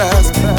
fast.